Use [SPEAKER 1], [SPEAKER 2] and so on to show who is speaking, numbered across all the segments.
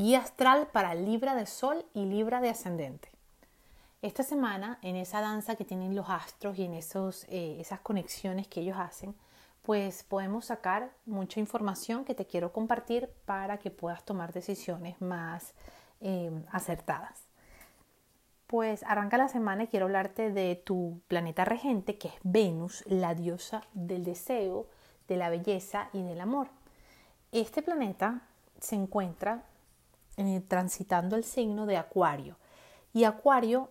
[SPEAKER 1] guía astral para Libra de Sol y Libra de Ascendente. Esta semana, en esa danza que tienen los astros y en esos, eh, esas conexiones que ellos hacen, pues podemos sacar mucha información que te quiero compartir para que puedas tomar decisiones más eh, acertadas. Pues arranca la semana y quiero hablarte de tu planeta regente, que es Venus, la diosa del deseo, de la belleza y del amor. Este planeta se encuentra eh, transitando el signo de Acuario y Acuario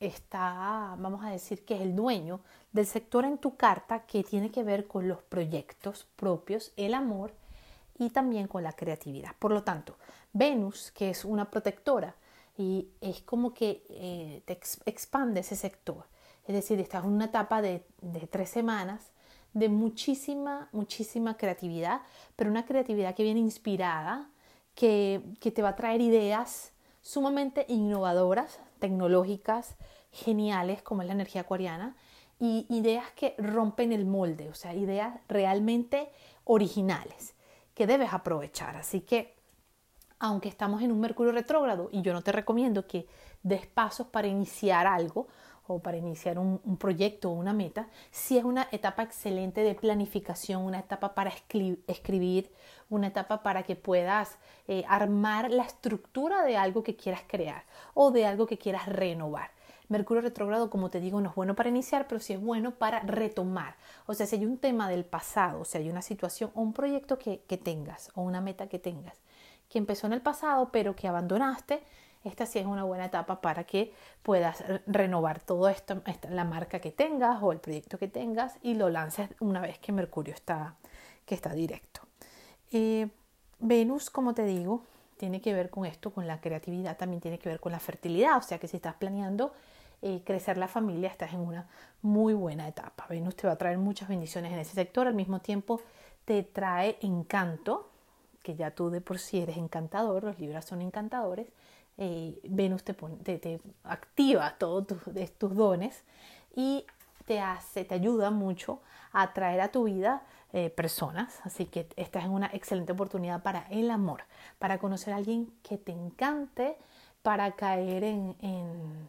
[SPEAKER 1] está, vamos a decir que es el dueño del sector en tu carta que tiene que ver con los proyectos propios, el amor y también con la creatividad. Por lo tanto, Venus, que es una protectora, y es como que eh, te expande ese sector. Es decir, estás en una etapa de, tres semanas de muchísima, muchísima creatividad, pero una creatividad que viene inspirada, que, te va a traer ideas sumamente innovadoras, tecnológicas, geniales, como es la energía acuariana, y ideas que rompen el molde, o sea, ideas realmente originales que debes aprovechar. Así que aunque estamos en un Mercurio retrógrado y yo no te recomiendo que des pasos para iniciar algo o para iniciar un, proyecto o una meta, si es una etapa excelente de planificación, una etapa para escribir, una etapa para que puedas eh, armar la estructura de algo que quieras crear o de algo que quieras renovar. Mercurio retrógrado, como te digo, no es bueno para iniciar, pero sí es bueno para retomar. O sea, si hay un tema del pasado, o sea, hay una situación o un proyecto que tengas o una meta que tengas que empezó en el pasado pero que abandonaste, esta sí es una buena etapa para que puedas renovar todo esto, la marca que tengas o el proyecto que tengas y lo lances una vez que Mercurio está, que está directo. Eh, Venus, como te digo, tiene que ver con esto, con la creatividad, también tiene que ver con la fertilidad, o sea que si estás planeando eh, crecer la familia, estás en una muy buena etapa. Venus te va a traer muchas bendiciones en ese sector, al mismo tiempo te trae encanto, que ya tú de por sí eres encantador, los libras son encantadores, eh, Venus te, te, activa todos tus, dones y te ayuda mucho a atraer a tu vida eh, personas. Así que esta es una excelente oportunidad para el amor, para conocer a alguien que te encante, para caer en,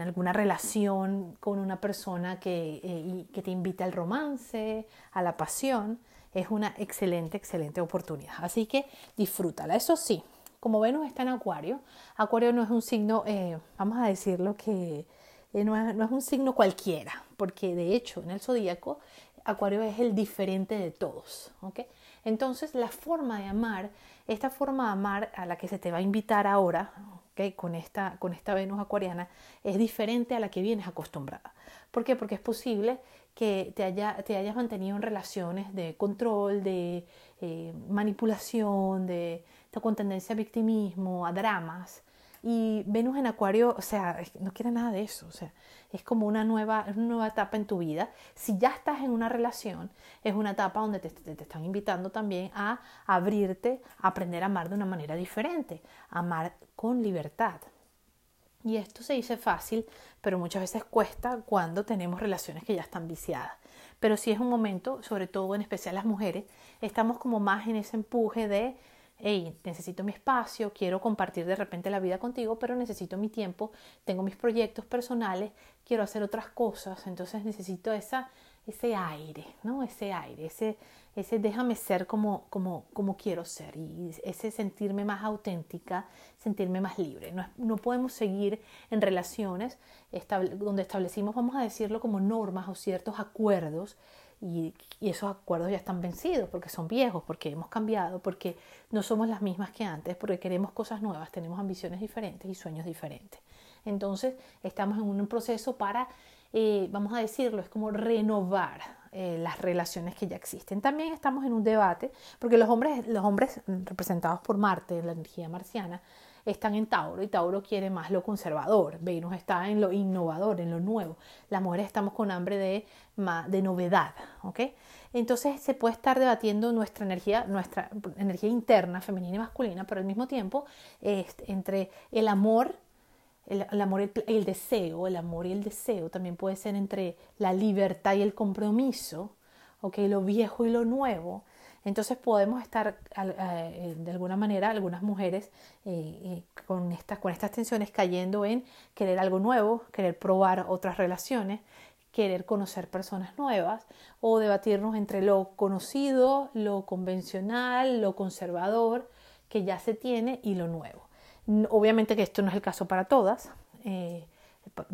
[SPEAKER 1] alguna relación con una persona que, eh, que te invita al romance, a la pasión es una excelente, excelente oportunidad. Así que disfrútala. Eso sí, como Venus está en Acuario, Acuario no es un signo, eh, vamos a decirlo que eh, no, es, un signo cualquiera, porque de hecho en el zodíaco Acuario es el diferente de todos. Entonces la forma de amar, esta forma de amar a la que se te va a invitar ahora, con, esta, con esta Venus acuariana, es diferente a la que vienes acostumbrada. ¿Por qué? Porque es posible que te, haya, te hayas mantenido en relaciones de control, de eh, manipulación, de, con tendencia a victimismo, a dramas. Y Venus en Acuario, o sea, no quiere nada de eso. O sea, es como una nueva, una nueva etapa en tu vida. Si ya estás en una relación, es una etapa donde te, te, están invitando también a abrirte, a aprender a amar de una manera diferente, amar con libertad. Y esto se dice fácil, pero muchas veces cuesta cuando tenemos relaciones que ya están viciadas. Pero si es un momento, sobre todo en especial las mujeres, estamos como más en ese empuje de, hey, necesito mi espacio, quiero compartir de repente la vida contigo, pero necesito mi tiempo, tengo mis proyectos personales, quiero hacer otras cosas, entonces necesito esa, ese aire, ¿no? Ese aire, ese, ese déjame ser como, como, como quiero ser y ese sentirme más auténtica, sentirme más libre. No, no podemos seguir en relaciones donde establecimos, vamos a decirlo, como normas o ciertos acuerdos y, esos acuerdos ya están vencidos porque son viejos, porque hemos cambiado, porque no somos las mismas que antes, porque queremos cosas nuevas, tenemos ambiciones diferentes y sueños diferentes. Entonces estamos en un proceso para, eh, vamos a decirlo, es como renovar eh, las relaciones que ya existen. También estamos en un debate, porque los hombres, los hombres representados por Marte, la energía marciana, están en Tauro y Tauro quiere más lo conservador, Venus está en lo innovador, en lo nuevo. Las mujeres estamos con hambre de, de novedad, ¿ok? Entonces se puede estar debatiendo nuestra energía, nuestra energía interna, femenina y masculina, pero al mismo tiempo entre el amor el, amor y el, deseo, el amor y el deseo también puede ser entre la libertad y el compromiso, okay, lo viejo y lo nuevo. Entonces podemos estar eh, de alguna manera, algunas mujeres eh, eh, con, estas, con estas tensiones cayendo en querer algo nuevo, querer probar otras relaciones, querer conocer personas nuevas o debatirnos entre lo conocido, lo convencional, lo conservador que ya se tiene y lo nuevo. Obviamente que esto no es el caso para todas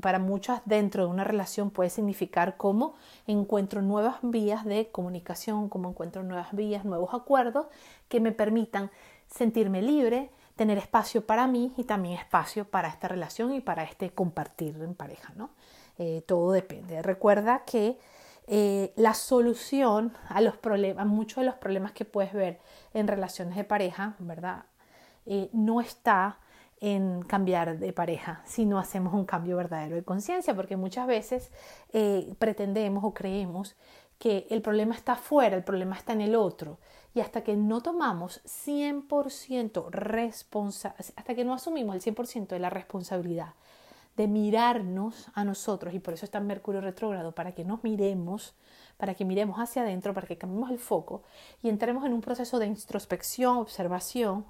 [SPEAKER 1] para muchas dentro de una relación puede significar cómo encuentro nuevas vías de comunicación, cómo encuentro nuevas vías, nuevos acuerdos que me permitan sentirme libre, tener espacio para mí y también espacio para esta relación y para este compartir en pareja, ¿no? Eh, todo depende. Recuerda que eh, la solución a los problemas, muchos de los problemas que puedes ver en relaciones de pareja, ¿verdad? Eh, no está en cambiar de pareja si no hacemos un cambio verdadero de conciencia, porque muchas veces eh, pretendemos o creemos que el problema está afuera, el problema está en el otro. Y hasta que no tomamos 100% responsabilidad, hasta que no asumimos el 100% de la responsabilidad de mirarnos a nosotros, y por eso está Mercurio retrógrado, para que nos miremos para que miremos hacia adentro, para que cambiemos el foco y entremos en un proceso de introspección, observación,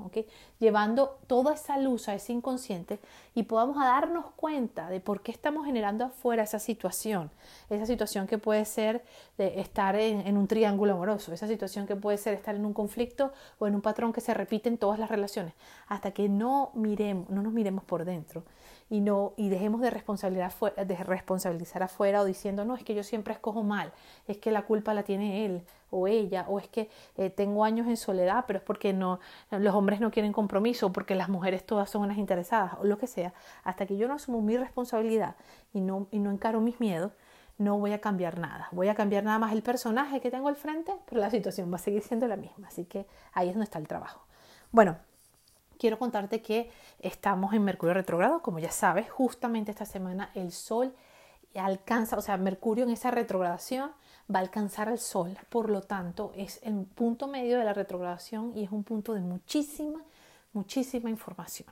[SPEAKER 1] llevando toda esa luz a ese inconsciente y podamos darnos cuenta de por qué estamos generando afuera esa situación, esa situación que puede ser de estar en, un triángulo amoroso, esa situación que puede ser estar en un conflicto o en un patrón que se repite en todas las relaciones, hasta que no miremos, no nos miremos por dentro y no y dejemos de, de responsabilizar afuera o diciendo no es que yo siempre escojo mal es que la culpa la tiene él o ella o es que eh, tengo años en soledad pero es porque no los hombres no quieren compromiso porque las mujeres todas son unas interesadas o lo que sea hasta que yo no asumo mi responsabilidad y no y no encaro mis miedos no voy a cambiar nada. Voy a cambiar nada más el personaje que tengo al frente, pero la situación va a seguir siendo la misma. Así que ahí es donde está el trabajo. Bueno, quiero contarte que estamos en Mercurio retrogrado, como ya sabes, justamente esta semana el Sol alcanza, o sea, Mercurio en esa retrogradación va a alcanzar al Sol, por lo tanto es el punto medio de la retrogradación y es un punto de muchísima, muchísima información.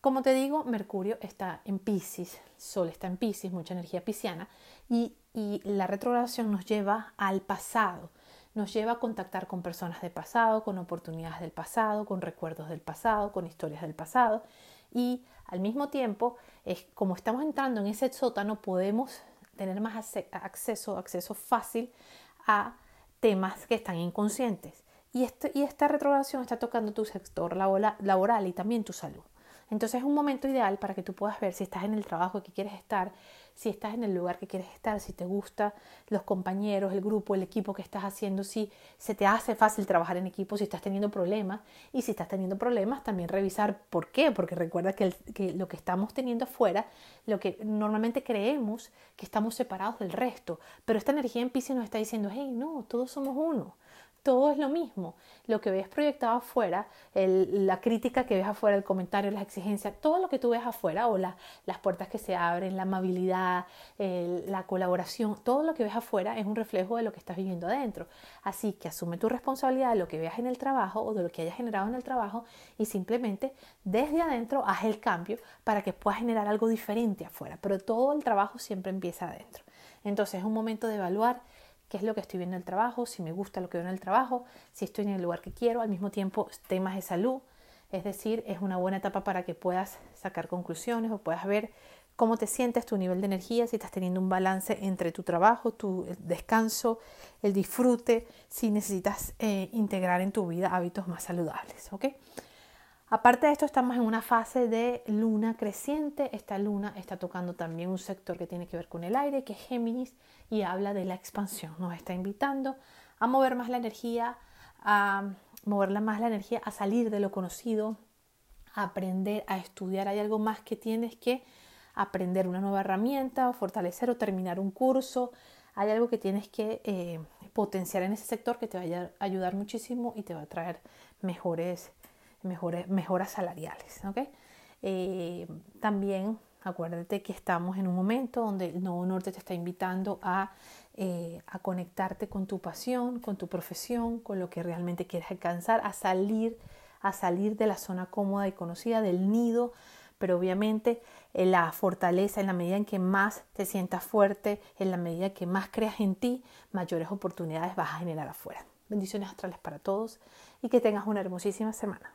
[SPEAKER 1] Como te digo, Mercurio está en Pisces, Sol está en Pisces, mucha energía pisciana, y, y la retrogradación nos lleva al pasado, nos lleva a contactar con personas del pasado, con oportunidades del pasado, con recuerdos del pasado, con historias del pasado. Y al mismo tiempo, es, como estamos entrando en ese sótano, podemos tener más acceso, acceso fácil a temas que están inconscientes. Y, este, y esta retrogradación está tocando tu sector laboral y también tu salud. Entonces es un momento ideal para que tú puedas ver si estás en el trabajo que quieres estar, si estás en el lugar que quieres estar, si te gusta los compañeros, el grupo, el equipo que estás haciendo, si se te hace fácil trabajar en equipo, si estás teniendo problemas y si estás teniendo problemas también revisar por qué, porque recuerda que, lo que estamos teniendo afuera, lo que normalmente creemos que estamos separados del resto, pero esta energía en Pisces nos está diciendo, hey, no, todos somos uno todo es lo mismo. Lo que ves proyectado afuera, la crítica que ves afuera, el comentario, las exigencias, todo lo que tú ves afuera o las puertas que se abren, la amabilidad, la colaboración, todo lo que ves afuera es un reflejo de lo que estás viviendo adentro. Así que asume tu responsabilidad de lo que veas en el trabajo o de lo que hayas generado en el trabajo y simplemente desde adentro haz el cambio para que puedas generar algo diferente afuera. Pero todo el trabajo siempre empieza adentro. Entonces es un momento de evaluar qué es lo que estoy viendo en el trabajo, si me gusta lo que veo en el trabajo, si estoy en el lugar que quiero, al mismo tiempo temas de salud, es decir, es una buena etapa para que puedas sacar conclusiones o puedas ver cómo te sientes, tu nivel de energía, si estás teniendo un balance entre tu trabajo, tu descanso, el disfrute, si necesitas eh, integrar en tu vida hábitos más saludables. ¿ok? Aparte de esto, estamos en una fase de luna creciente. Esta luna está tocando también un sector que tiene que ver con el aire, que es Géminis, y habla de la expansión. Nos está invitando a mover más la energía, a moverla más la energía, a salir de lo conocido, a aprender, a estudiar. Hay algo más que tienes que aprender, una nueva herramienta, o fortalecer o terminar un curso. Hay algo que tienes que eh, potenciar en ese sector que te va a ayudar muchísimo y te va a traer mejores mejores, mejoras salariales. Eh, también acuérdate que estamos en un momento donde el Nuevo Norte te está invitando a, eh, a conectarte con tu pasión, con tu profesión, con lo que realmente quieres alcanzar, a salir, a salir de la zona cómoda y conocida, del nido, pero obviamente en la fortaleza, en la medida en que más te sientas fuerte, en la medida que más creas en ti, mayores oportunidades vas a generar afuera. Bendiciones astrales para todos y que tengas una hermosísima semana.